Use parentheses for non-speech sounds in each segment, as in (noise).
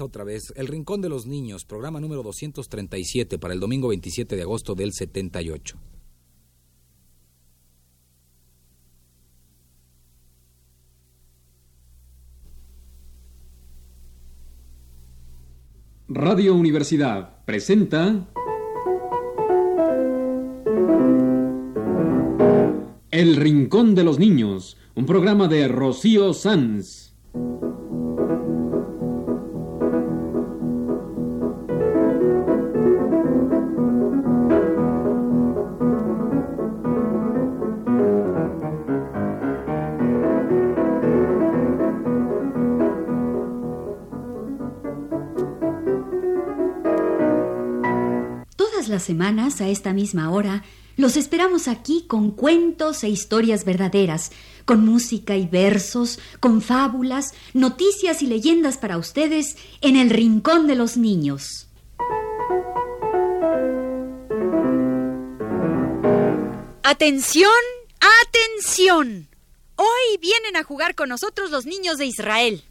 Otra vez, El Rincón de los Niños, programa número 237 para el domingo 27 de agosto del 78. Radio Universidad presenta El Rincón de los Niños, un programa de Rocío Sanz. Las semanas, a esta misma hora, los esperamos aquí con cuentos e historias verdaderas, con música y versos, con fábulas, noticias y leyendas para ustedes en el Rincón de los Niños. Atención, atención. Hoy vienen a jugar con nosotros los niños de Israel.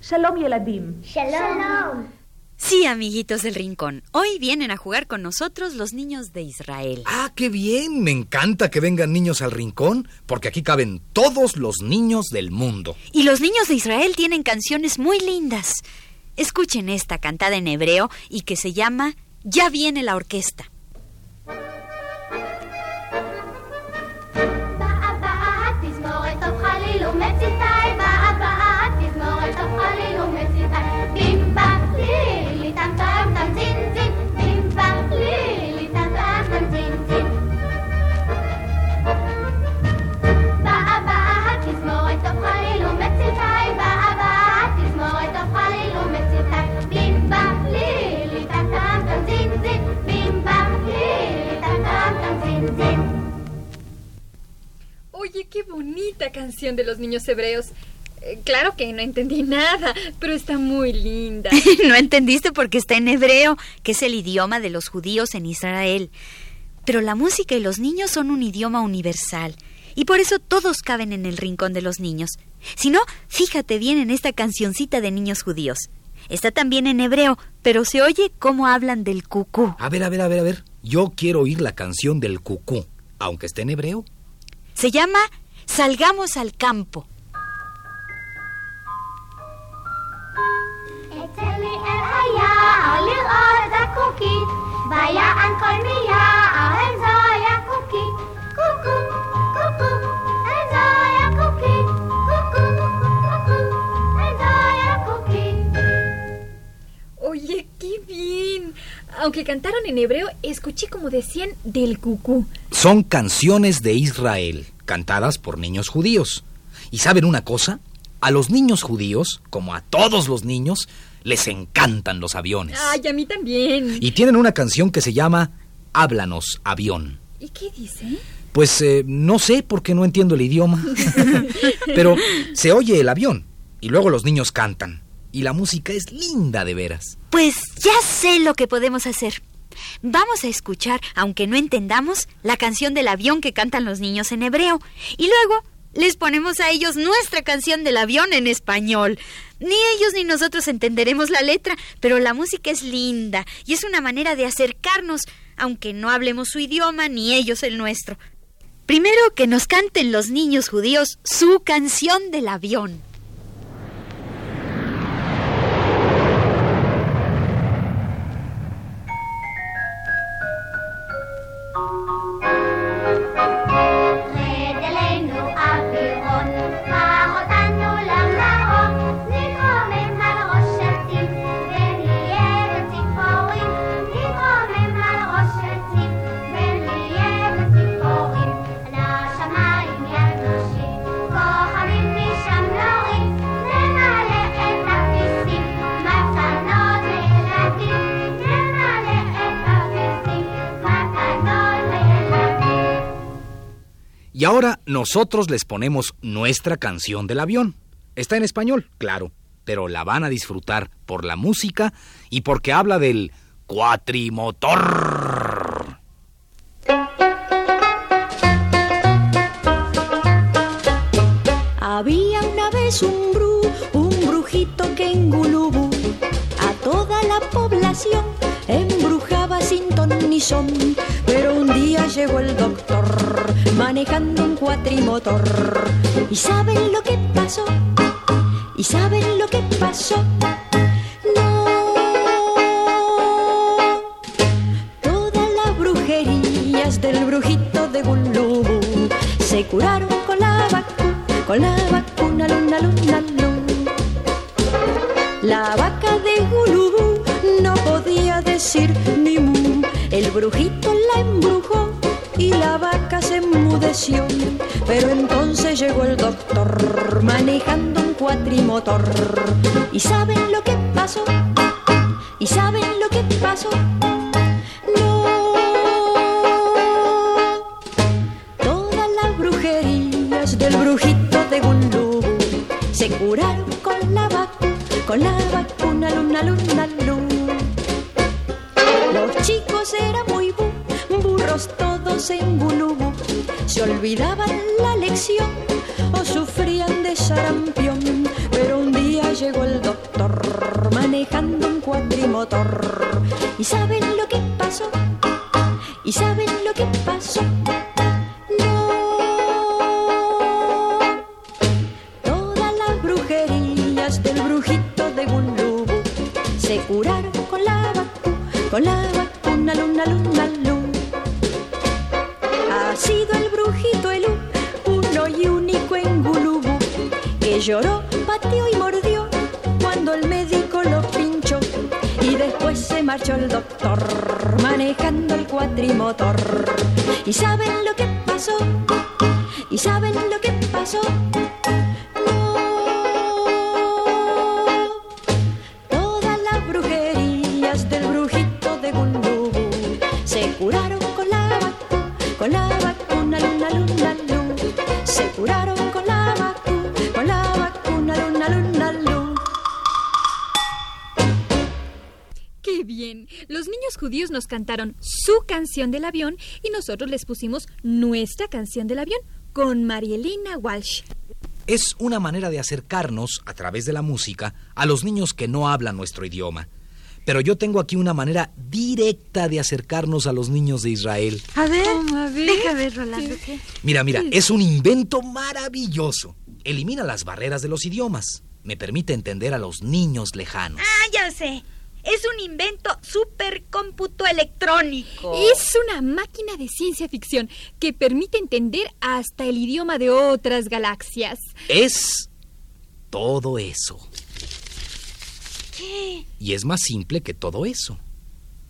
Shalom Yeladim. Shalom. Sí, amiguitos del rincón, hoy vienen a jugar con nosotros los niños de Israel. Ah, qué bien. Me encanta que vengan niños al rincón, porque aquí caben todos los niños del mundo. Y los niños de Israel tienen canciones muy lindas. Escuchen esta cantada en hebreo y que se llama Ya viene la orquesta. Qué bonita canción de los niños hebreos. Eh, claro que no entendí (laughs) nada, pero está muy linda. (laughs) no entendiste porque está en hebreo, que es el idioma de los judíos en Israel. Pero la música y los niños son un idioma universal. Y por eso todos caben en el rincón de los niños. Si no, fíjate bien en esta cancioncita de niños judíos. Está también en hebreo, pero se oye cómo hablan del cucú. A ver, a ver, a ver, a ver. Yo quiero oír la canción del cucú, aunque esté en hebreo. Se llama Salgamos al campo. Aunque cantaron en hebreo, escuché como decían del cucú. Son canciones de Israel, cantadas por niños judíos. ¿Y saben una cosa? A los niños judíos, como a todos los niños, les encantan los aviones. Ay, a mí también. Y tienen una canción que se llama Háblanos, avión. ¿Y qué dice? Pues eh, no sé porque no entiendo el idioma. (laughs) Pero se oye el avión y luego los niños cantan. Y la música es linda de veras. Pues ya sé lo que podemos hacer. Vamos a escuchar, aunque no entendamos, la canción del avión que cantan los niños en hebreo. Y luego les ponemos a ellos nuestra canción del avión en español. Ni ellos ni nosotros entenderemos la letra, pero la música es linda y es una manera de acercarnos, aunque no hablemos su idioma ni ellos el nuestro. Primero que nos canten los niños judíos su canción del avión. Y ahora nosotros les ponemos nuestra canción del avión. Está en español, claro, pero la van a disfrutar por la música y porque habla del cuatrimotor. Había una vez un bru, un brujito que en Gulubú habitación, embrujaba sin ton Pero un día llegó el doctor, manejando un cuatrimotor. ¿Y saben lo que pasó? ¿Y saben lo que pasó? No. Todas las brujerías del brujito de Gulubu se curaron con la vacuna, con la vacuna, luna, luna, Pero entonces llegó el doctor manejando un cuatrimotor. ¿Y saben lo que pasó? ¿Y saben lo que pasó? No. Todas las brujerías del brujito de Gulubú se curaron con la vacuna, con la vacuna, luna, luna, luna. Los chicos eran muy bu, burros todos en Gulubú. Se olvidaban la lección o sufrían de sarampión. Pero un día llegó el doctor manejando un cuatrimotor. ¿Y saben lo que pasó? El doctor manejando el cuatrimotor. ¿Y saben lo que pasó? ¿Y saben lo que pasó? Nos cantaron su canción del avión y nosotros les pusimos nuestra canción del avión con Marielina Walsh. Es una manera de acercarnos, a través de la música, a los niños que no hablan nuestro idioma. Pero yo tengo aquí una manera directa de acercarnos a los niños de Israel. A ver, a ver. deja ver, Rolando. ¿qué? Mira, mira, es un invento maravilloso. Elimina las barreras de los idiomas. Me permite entender a los niños lejanos. Ah, ya sé. Es un invento supercómputo electrónico. Es una máquina de ciencia ficción que permite entender hasta el idioma de otras galaxias. Es todo eso. ¿Qué? Y es más simple que todo eso.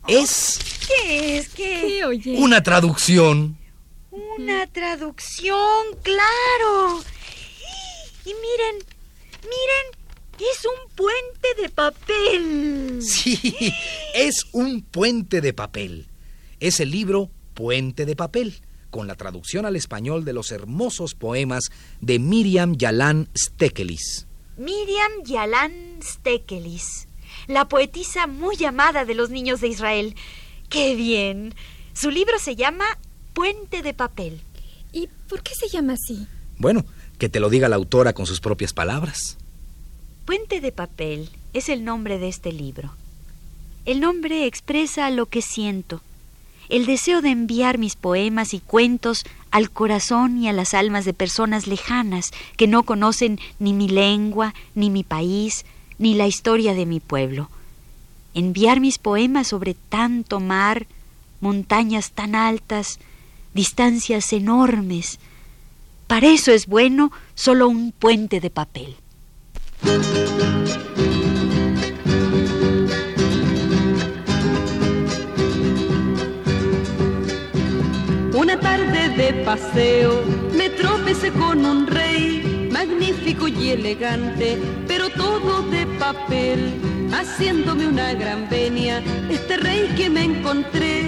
Es ¿Qué es? ¿Qué? ¿Qué oye? una traducción. Una traducción, claro. Y miren, miren, es un papel. Sí, es un puente de papel. Es el libro Puente de papel, con la traducción al español de los hermosos poemas de Miriam Yalán Stekelis. Miriam Yalan Stekelis, la poetisa muy amada de los niños de Israel. ¡Qué bien! Su libro se llama Puente de papel. ¿Y por qué se llama así? Bueno, que te lo diga la autora con sus propias palabras. Puente de papel es el nombre de este libro. El nombre expresa lo que siento, el deseo de enviar mis poemas y cuentos al corazón y a las almas de personas lejanas que no conocen ni mi lengua, ni mi país, ni la historia de mi pueblo. Enviar mis poemas sobre tanto mar, montañas tan altas, distancias enormes. Para eso es bueno solo un puente de papel. De paseo me tropecé con un rey, magnífico y elegante, pero todo de papel, haciéndome una gran venia. Este rey que me encontré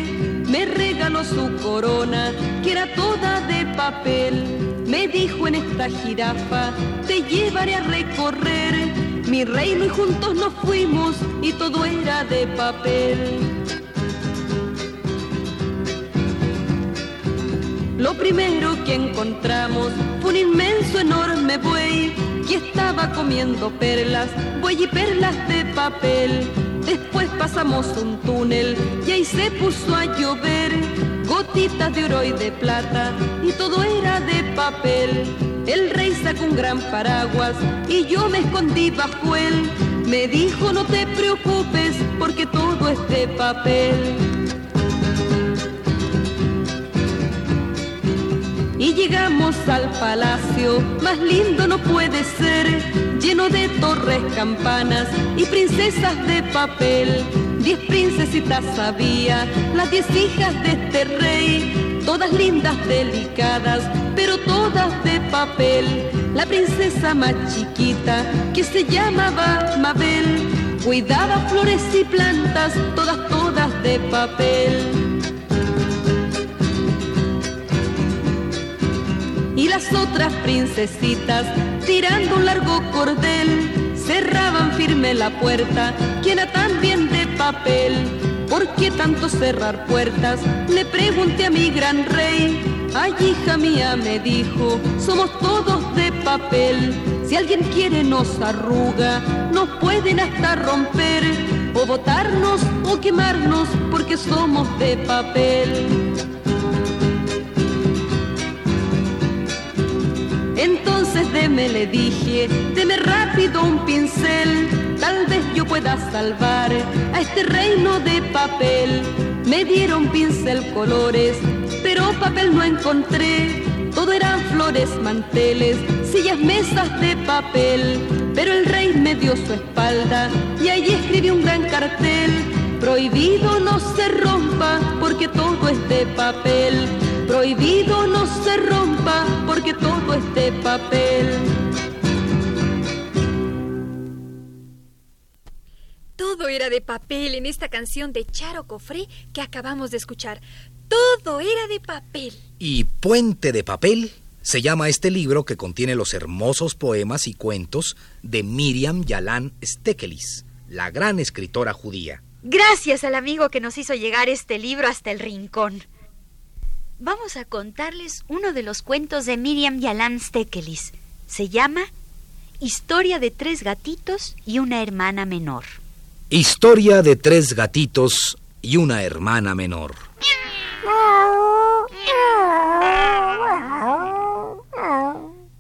me regaló su corona, que era toda de papel. Me dijo en esta jirafa, te llevaré a recorrer mi reino y juntos nos fuimos y todo era de papel. Lo primero que encontramos fue un inmenso, enorme buey que estaba comiendo perlas, buey y perlas de papel. Después pasamos un túnel y ahí se puso a llover. Gotitas de oro y de plata y todo era de papel. El rey sacó un gran paraguas y yo me escondí bajo él. Me dijo no te preocupes porque todo es de papel. Y llegamos al palacio, más lindo no puede ser, lleno de torres, campanas y princesas de papel. Diez princesitas había, las diez hijas de este rey, todas lindas, delicadas, pero todas de papel. La princesa más chiquita, que se llamaba Mabel, cuidaba flores y plantas, todas, todas de papel. Y las otras princesitas, tirando un largo cordel, cerraban firme la puerta, que era también de papel. ¿Por qué tanto cerrar puertas? Le pregunté a mi gran rey. Ay, hija mía, me dijo, somos todos de papel. Si alguien quiere nos arruga, nos pueden hasta romper, o botarnos o quemarnos, porque somos de papel. Entonces deme, le dije, deme rápido un pincel, tal vez yo pueda salvar a este reino de papel. Me dieron pincel colores, pero papel no encontré. Todo eran flores, manteles, sillas, mesas de papel. Pero el rey me dio su espalda y allí escribí un gran cartel. Prohibido no se rompa porque todo es de papel. Prohibido no se rompa porque todo es de papel. Todo era de papel en esta canción de Charo Cofré que acabamos de escuchar. Todo era de papel. Y Puente de Papel se llama este libro que contiene los hermosos poemas y cuentos de Miriam Yalán Stekelis, la gran escritora judía. Gracias al amigo que nos hizo llegar este libro hasta el rincón. Vamos a contarles uno de los cuentos de Miriam Yalán Stekelis. Se llama Historia de tres gatitos y una hermana menor. Historia de tres gatitos y una hermana menor.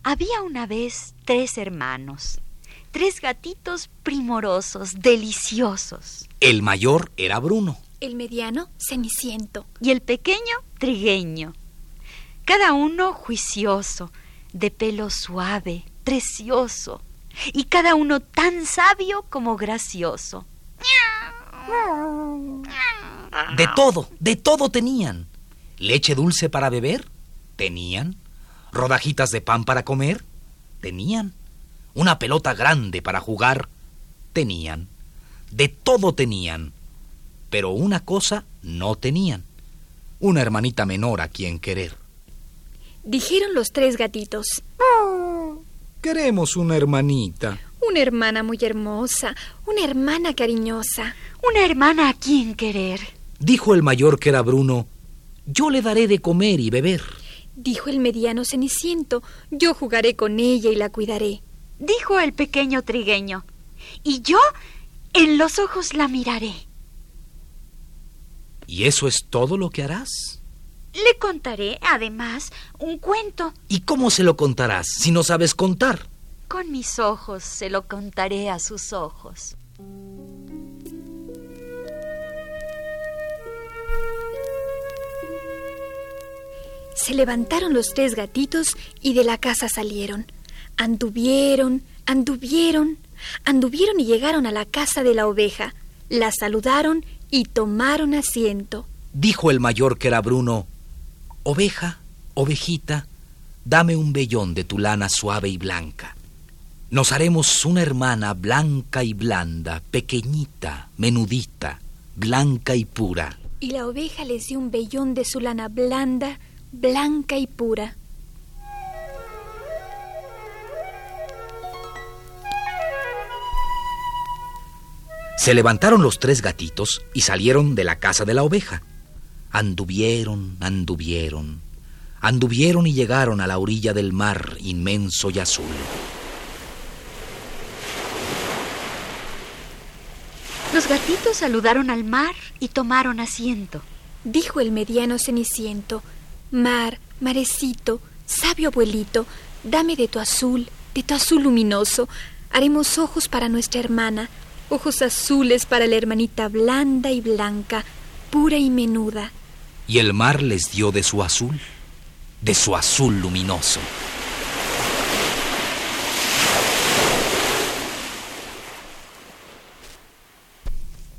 Había una vez tres hermanos, tres gatitos primorosos, deliciosos. El mayor era Bruno. El mediano, ceniciento. y el pequeño trigueño. Cada uno juicioso, de pelo suave, precioso, y cada uno tan sabio como gracioso. De todo, de todo tenían. Leche dulce para beber, tenían. Rodajitas de pan para comer, tenían. Una pelota grande para jugar, tenían. De todo tenían. Pero una cosa no tenían. Una hermanita menor a quien querer. Dijeron los tres gatitos. Queremos una hermanita. Una hermana muy hermosa, una hermana cariñosa. Una hermana a quien querer. Dijo el mayor que era Bruno, yo le daré de comer y beber. Dijo el mediano ceniciento, yo jugaré con ella y la cuidaré. Dijo el pequeño trigueño. Y yo en los ojos la miraré. ¿Y eso es todo lo que harás? Le contaré, además, un cuento. ¿Y cómo se lo contarás si no sabes contar? Con mis ojos se lo contaré a sus ojos. Se levantaron los tres gatitos y de la casa salieron. Anduvieron, anduvieron, anduvieron y llegaron a la casa de la oveja. La saludaron y tomaron asiento. Dijo el mayor que era Bruno, Oveja, ovejita, dame un vellón de tu lana suave y blanca. Nos haremos una hermana blanca y blanda, pequeñita, menudita, blanca y pura. Y la oveja les dio un vellón de su lana blanda, blanca y pura. Se levantaron los tres gatitos y salieron de la casa de la oveja. Anduvieron, anduvieron, anduvieron y llegaron a la orilla del mar inmenso y azul. Los gatitos saludaron al mar y tomaron asiento. Dijo el mediano ceniciento, Mar, marecito, sabio abuelito, dame de tu azul, de tu azul luminoso. Haremos ojos para nuestra hermana, ojos azules para la hermanita blanda y blanca, pura y menuda. Y el mar les dio de su azul, de su azul luminoso.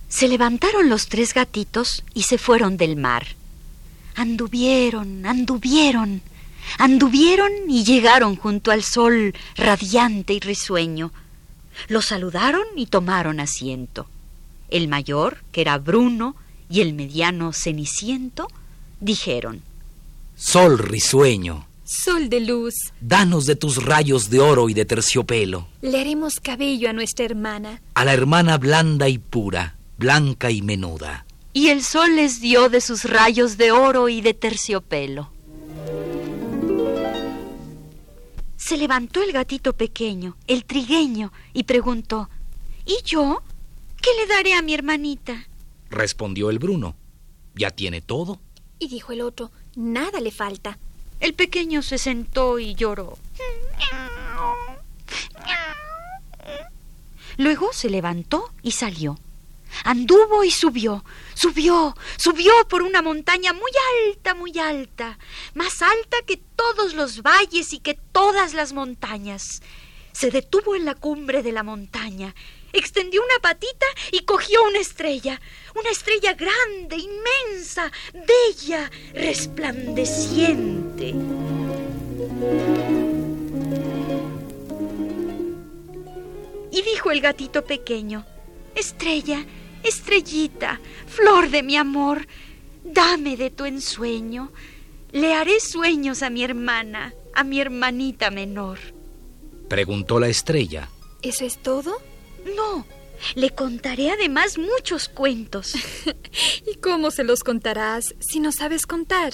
Se levantaron los tres gatitos y se fueron del mar. Anduvieron, anduvieron, anduvieron y llegaron junto al sol radiante y risueño. Los saludaron y tomaron asiento. El mayor, que era Bruno, y el mediano Ceniciento, dijeron, Sol risueño, Sol de luz, danos de tus rayos de oro y de terciopelo, le haremos cabello a nuestra hermana. a la hermana blanda y pura, blanca y menuda. y el sol les dio de sus rayos de oro y de terciopelo. Se levantó el gatito pequeño, el trigueño, y preguntó, ¿Y yo? ¿Qué le daré a mi hermanita? Respondió el Bruno. Ya tiene todo. Y dijo el otro, nada le falta. El pequeño se sentó y lloró. Luego se levantó y salió. Anduvo y subió, subió, subió por una montaña muy alta, muy alta, más alta que todos los valles y que todas las montañas. Se detuvo en la cumbre de la montaña, extendió una patita y cogió una estrella, una estrella grande, inmensa, bella, resplandeciente. Y dijo el gatito pequeño, Estrella, estrellita, flor de mi amor, dame de tu ensueño. Le haré sueños a mi hermana, a mi hermanita menor. Preguntó la estrella. ¿Eso es todo? No, le contaré además muchos cuentos. (laughs) ¿Y cómo se los contarás si no sabes contar?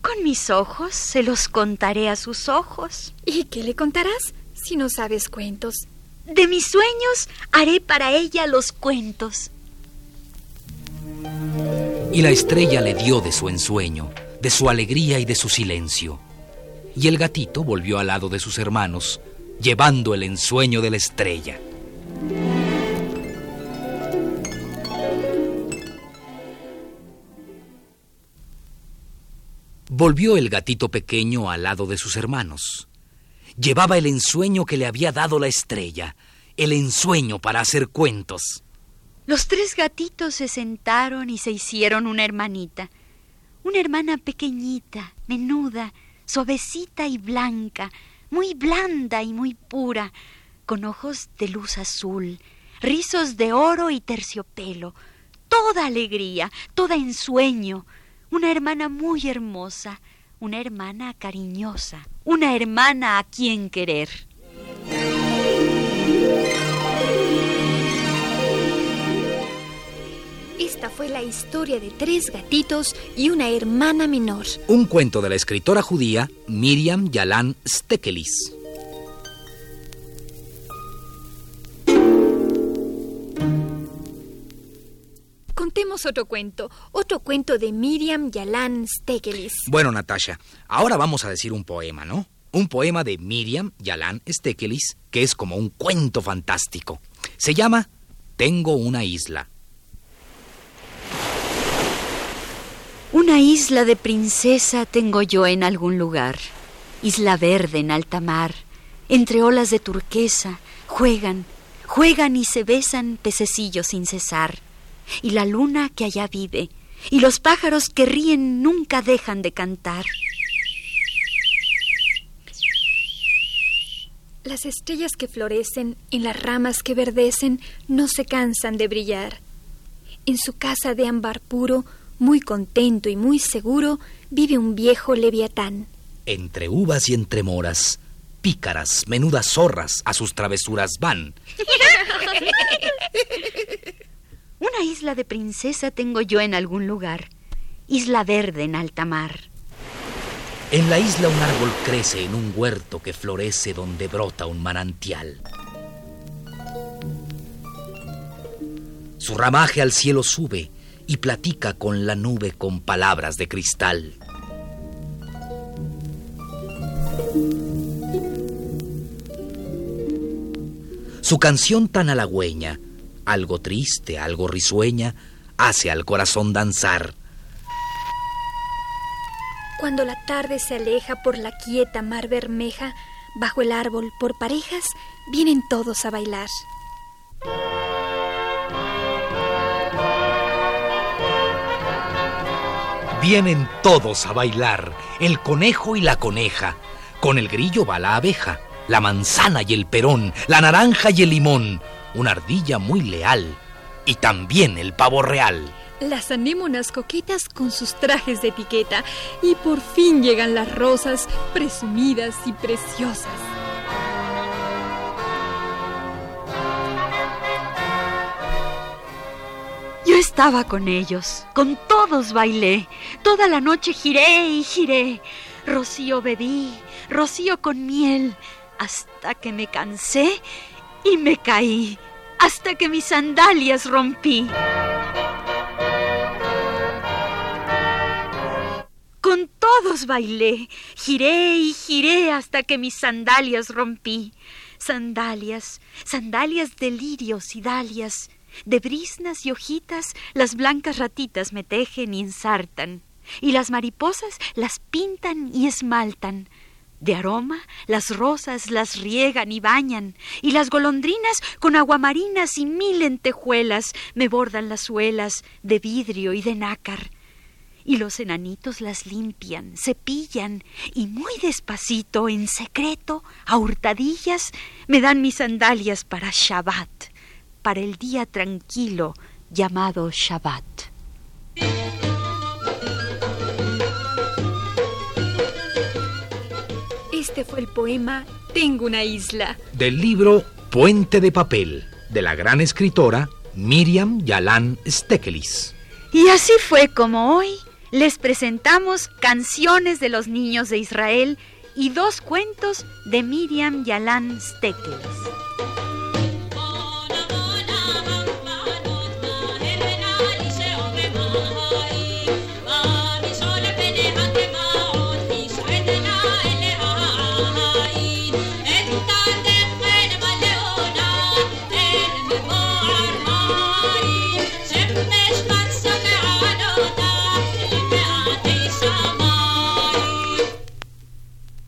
Con mis ojos se los contaré a sus ojos. ¿Y qué le contarás si no sabes cuentos? De mis sueños haré para ella los cuentos. Y la estrella le dio de su ensueño, de su alegría y de su silencio. Y el gatito volvió al lado de sus hermanos, llevando el ensueño de la estrella. Volvió el gatito pequeño al lado de sus hermanos. Llevaba el ensueño que le había dado la estrella, el ensueño para hacer cuentos. Los tres gatitos se sentaron y se hicieron una hermanita. Una hermana pequeñita, menuda, suavecita y blanca, muy blanda y muy pura, con ojos de luz azul, rizos de oro y terciopelo, toda alegría, toda ensueño, una hermana muy hermosa, una hermana cariñosa, una hermana a quien querer. Esta fue la historia de tres gatitos y una hermana menor. Un cuento de la escritora judía Miriam Yalan Stekelis. Contemos otro cuento, otro cuento de Miriam Yalan Stekelis. Bueno, Natasha, ahora vamos a decir un poema, ¿no? Un poema de Miriam Yalan Stekelis, que es como un cuento fantástico. Se llama Tengo una isla. Una isla de princesa tengo yo en algún lugar. Isla verde en alta mar, entre olas de turquesa, juegan, juegan y se besan pececillos sin cesar. Y la luna que allá vive, y los pájaros que ríen nunca dejan de cantar. Las estrellas que florecen en las ramas que verdecen no se cansan de brillar. En su casa de ámbar puro, muy contento y muy seguro, vive un viejo leviatán. Entre uvas y entre moras, pícaras, menudas zorras a sus travesuras van. (laughs) Una isla de princesa tengo yo en algún lugar. Isla verde en alta mar. En la isla un árbol crece en un huerto que florece donde brota un manantial. Su ramaje al cielo sube y platica con la nube con palabras de cristal. Su canción tan halagüeña, algo triste, algo risueña, hace al corazón danzar. Cuando la tarde se aleja por la quieta mar bermeja, bajo el árbol, por parejas, vienen todos a bailar. Vienen todos a bailar, el conejo y la coneja. Con el grillo va la abeja, la manzana y el perón, la naranja y el limón, una ardilla muy leal y también el pavo real. Las anémonas coquetas con sus trajes de etiqueta y por fin llegan las rosas presumidas y preciosas. Yo estaba con ellos, con todos bailé, toda la noche giré y giré. Rocío bebí, rocío con miel, hasta que me cansé y me caí, hasta que mis sandalias rompí. Con todos bailé, giré y giré hasta que mis sandalias rompí. Sandalias, sandalias de lirios y dalias, de brisnas y hojitas, las blancas ratitas me tejen y ensartan, y las mariposas las pintan y esmaltan. De aroma, las rosas las riegan y bañan, y las golondrinas con aguamarinas y mil lentejuelas me bordan las suelas de vidrio y de nácar. Y los enanitos las limpian, cepillan, y muy despacito, en secreto, a hurtadillas, me dan mis sandalias para Shabbat, para el día tranquilo llamado Shabbat. Este fue el poema Tengo una isla. Del libro Puente de Papel, de la gran escritora Miriam Yalan Stekelis. Y así fue como hoy les presentamos canciones de los niños de Israel y dos cuentos de Miriam Yalan Stekeles.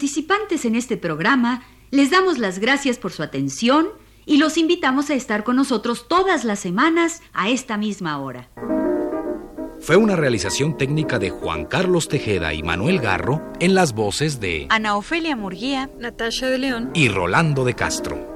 Participantes en este programa les damos las gracias por su atención y los invitamos a estar con nosotros todas las semanas a esta misma hora. Fue una realización técnica de Juan Carlos Tejeda y Manuel Garro en las voces de Ana Ofelia Murguía Natasha de León. y Rolando de Castro.